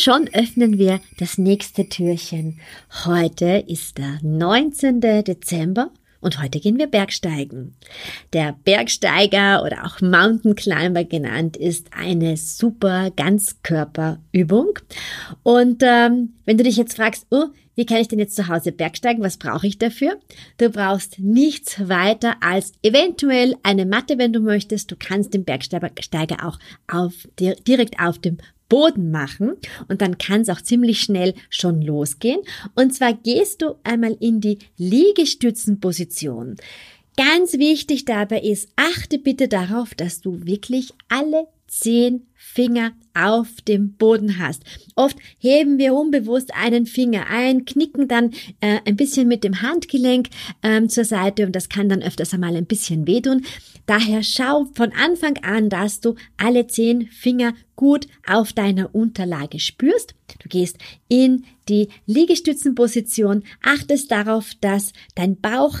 Und schon öffnen wir das nächste Türchen. Heute ist der 19. Dezember und heute gehen wir Bergsteigen. Der Bergsteiger oder auch Mountain Climber genannt ist eine super Ganzkörperübung. Und ähm, wenn du dich jetzt fragst, oh, wie kann ich denn jetzt zu Hause Bergsteigen? Was brauche ich dafür? Du brauchst nichts weiter als eventuell eine Matte, wenn du möchtest. Du kannst den Bergsteiger auch auf, direkt auf dem Boden machen und dann kann es auch ziemlich schnell schon losgehen. Und zwar gehst du einmal in die Liegestützenposition. Ganz wichtig dabei ist, achte bitte darauf, dass du wirklich alle zehn Finger auf dem Boden hast. Oft heben wir unbewusst einen Finger ein, knicken dann äh, ein bisschen mit dem Handgelenk ähm, zur Seite und das kann dann öfters einmal ein bisschen wehtun. Daher schau von Anfang an, dass du alle zehn Finger gut auf deiner Unterlage spürst. Du gehst in die Liegestützenposition, achtest darauf, dass dein Bauch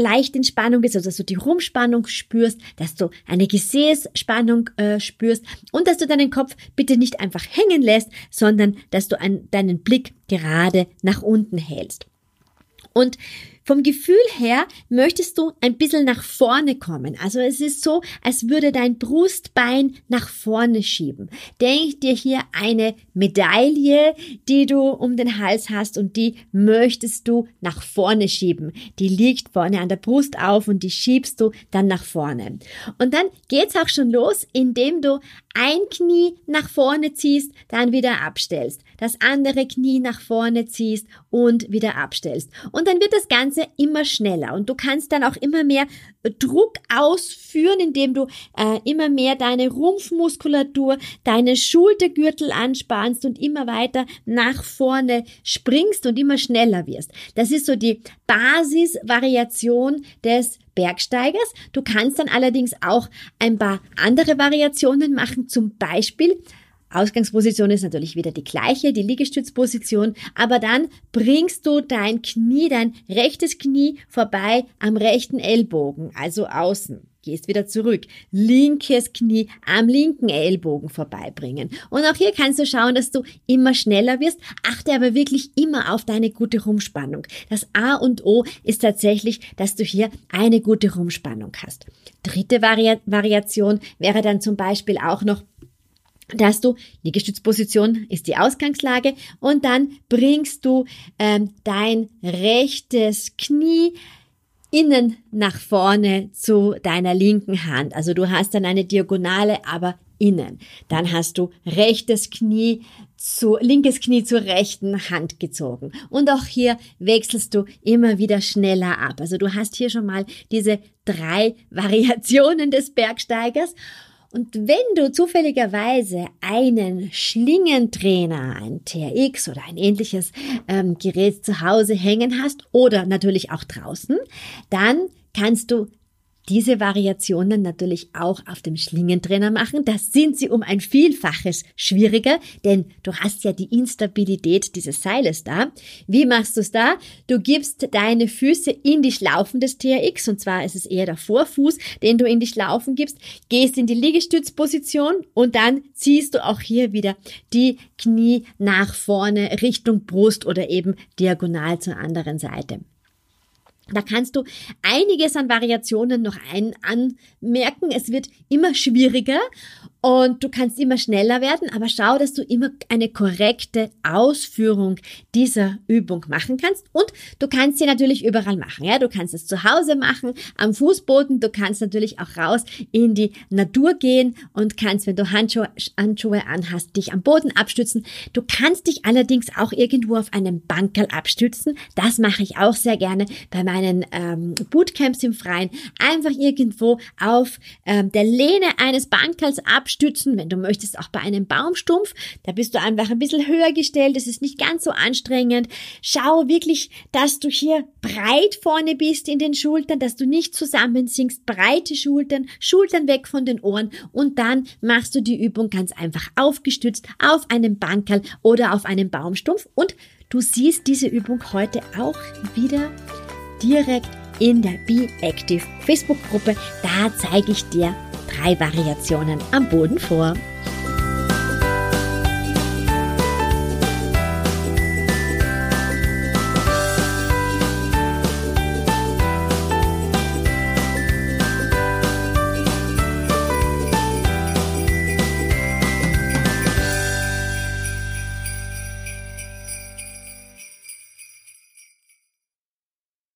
leicht in Spannung ist, also dass du die Rumpfspannung spürst, dass du eine Gesäßspannung äh, spürst und dass du deinen Kopf bitte nicht einfach hängen lässt, sondern dass du an, deinen Blick gerade nach unten hältst. Und vom Gefühl her möchtest du ein bisschen nach vorne kommen. Also es ist so, als würde dein Brustbein nach vorne schieben. Denk dir hier eine Medaille, die du um den Hals hast und die möchtest du nach vorne schieben. Die liegt vorne an der Brust auf und die schiebst du dann nach vorne. Und dann geht's auch schon los, indem du ein Knie nach vorne ziehst, dann wieder abstellst, das andere Knie nach vorne ziehst und wieder abstellst. Und dann wird das Ganze immer schneller und du kannst dann auch immer mehr Druck ausführen, indem du äh, immer mehr deine Rumpfmuskulatur, deine Schultergürtel anspannst und immer weiter nach vorne springst und immer schneller wirst. Das ist so die Basisvariation des Bergsteigers. Du kannst dann allerdings auch ein paar andere Variationen machen, zum Beispiel Ausgangsposition ist natürlich wieder die gleiche, die Liegestützposition, aber dann bringst du dein Knie, dein rechtes Knie vorbei am rechten Ellbogen, also außen. Gehst wieder zurück. Linkes Knie am linken Ellbogen vorbeibringen. Und auch hier kannst du schauen, dass du immer schneller wirst. Achte aber wirklich immer auf deine gute Rumspannung. Das A und O ist tatsächlich, dass du hier eine gute Rumspannung hast. Dritte Vari Variation wäre dann zum Beispiel auch noch dass du Liegestützposition ist die Ausgangslage und dann bringst du ähm, dein rechtes Knie innen nach vorne zu deiner linken Hand. Also du hast dann eine Diagonale, aber innen. Dann hast du rechtes Knie zu, linkes Knie zur rechten Hand gezogen. Und auch hier wechselst du immer wieder schneller ab. Also du hast hier schon mal diese drei Variationen des Bergsteigers. Und wenn du zufälligerweise einen Schlingentrainer, ein TRX oder ein ähnliches ähm, Gerät zu Hause hängen hast oder natürlich auch draußen, dann kannst du diese Variationen natürlich auch auf dem Schlingentrainer machen. Das sind sie um ein Vielfaches schwieriger, denn du hast ja die Instabilität dieses Seiles da. Wie machst du es da? Du gibst deine Füße in die Schlaufen des TRX und zwar ist es eher der Vorfuß, den du in die Schlaufen gibst, gehst in die Liegestützposition und dann ziehst du auch hier wieder die Knie nach vorne Richtung Brust oder eben diagonal zur anderen Seite. Da kannst du einiges an Variationen noch ein anmerken. Es wird immer schwieriger und du kannst immer schneller werden, aber schau, dass du immer eine korrekte Ausführung dieser Übung machen kannst und du kannst sie natürlich überall machen. Ja, du kannst es zu Hause machen, am Fußboden, du kannst natürlich auch raus in die Natur gehen und kannst, wenn du Handschuhe, Handschuhe anhast, dich am Boden abstützen. Du kannst dich allerdings auch irgendwo auf einem Bankerl abstützen. Das mache ich auch sehr gerne bei meinen ähm, Bootcamps im Freien. Einfach irgendwo auf ähm, der Lehne eines Bankerls abstützen, wenn du möchtest, auch bei einem Baumstumpf. Da bist du einfach ein bisschen höher gestellt. Das ist nicht ganz so anstrengend. Schau wirklich, dass du hier breit vorne bist in den Schultern, dass du nicht zusammensinkst. Breite Schultern, Schultern weg von den Ohren und dann machst du die Übung ganz einfach aufgestützt auf einem Bankerl oder auf einem Baumstumpf und du siehst diese Übung heute auch wieder direkt in der Be Active Facebook-Gruppe. Da zeige ich dir drei Variationen am Boden vor.